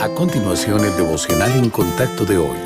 A continuación, el devocional en contacto de hoy.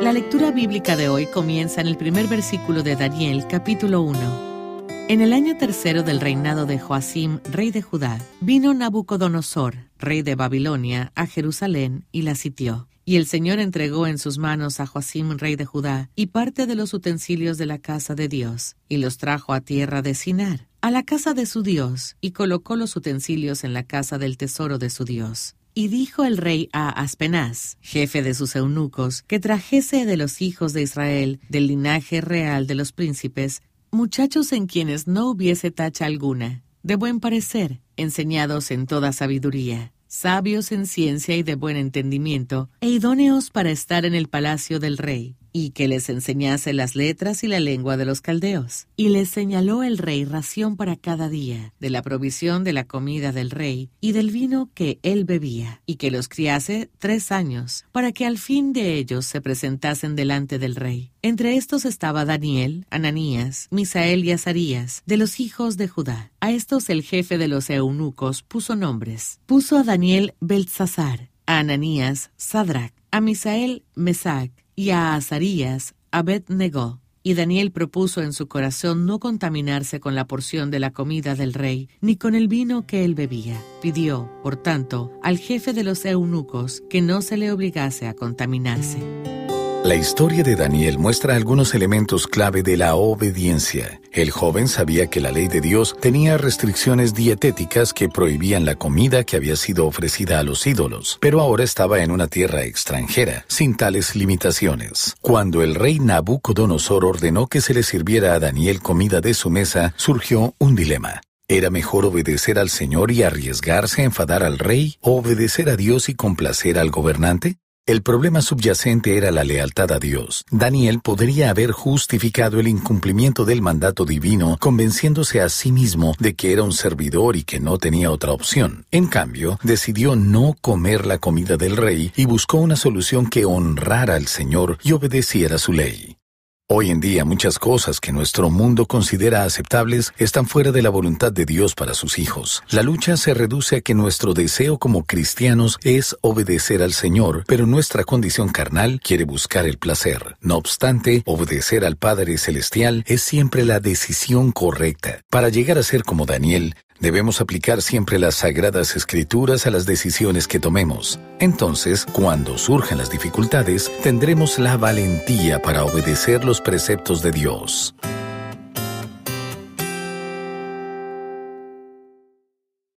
La lectura bíblica de hoy comienza en el primer versículo de Daniel, capítulo 1. En el año tercero del reinado de Joacim, rey de Judá, vino Nabucodonosor, rey de Babilonia, a Jerusalén y la sitió. Y el Señor entregó en sus manos a Joacim, rey de Judá, y parte de los utensilios de la casa de Dios, y los trajo a tierra de Sinar, a la casa de su Dios, y colocó los utensilios en la casa del tesoro de su Dios. Y dijo el rey a Aspenaz, jefe de sus eunucos, que trajese de los hijos de Israel, del linaje real de los príncipes, muchachos en quienes no hubiese tacha alguna, de buen parecer, enseñados en toda sabiduría, sabios en ciencia y de buen entendimiento, e idóneos para estar en el palacio del rey, y que les enseñase las letras y la lengua de los caldeos. Y les señaló el rey ración para cada día, de la provisión de la comida del rey y del vino que él bebía, y que los criase tres años, para que al fin de ellos se presentasen delante del rey. Entre estos estaba Daniel, Ananías, Misael y Azarías, de los hijos de Judá. A estos el jefe de los eunucos puso nombres. Puso a Daniel Beltzazar, a Ananías Sadrach, a Misael Mesac, y a Azarías Abed negó. Y Daniel propuso en su corazón no contaminarse con la porción de la comida del rey, ni con el vino que él bebía. Pidió, por tanto, al jefe de los eunucos que no se le obligase a contaminarse. La historia de Daniel muestra algunos elementos clave de la obediencia. El joven sabía que la ley de Dios tenía restricciones dietéticas que prohibían la comida que había sido ofrecida a los ídolos, pero ahora estaba en una tierra extranjera, sin tales limitaciones. Cuando el rey Nabucodonosor ordenó que se le sirviera a Daniel comida de su mesa, surgió un dilema. ¿Era mejor obedecer al Señor y arriesgarse a enfadar al rey o obedecer a Dios y complacer al gobernante? El problema subyacente era la lealtad a Dios. Daniel podría haber justificado el incumplimiento del mandato divino convenciéndose a sí mismo de que era un servidor y que no tenía otra opción. En cambio, decidió no comer la comida del rey y buscó una solución que honrara al Señor y obedeciera su ley. Hoy en día muchas cosas que nuestro mundo considera aceptables están fuera de la voluntad de Dios para sus hijos. La lucha se reduce a que nuestro deseo como cristianos es obedecer al Señor, pero nuestra condición carnal quiere buscar el placer. No obstante, obedecer al Padre Celestial es siempre la decisión correcta. Para llegar a ser como Daniel, Debemos aplicar siempre las sagradas escrituras a las decisiones que tomemos. Entonces, cuando surjan las dificultades, tendremos la valentía para obedecer los preceptos de Dios.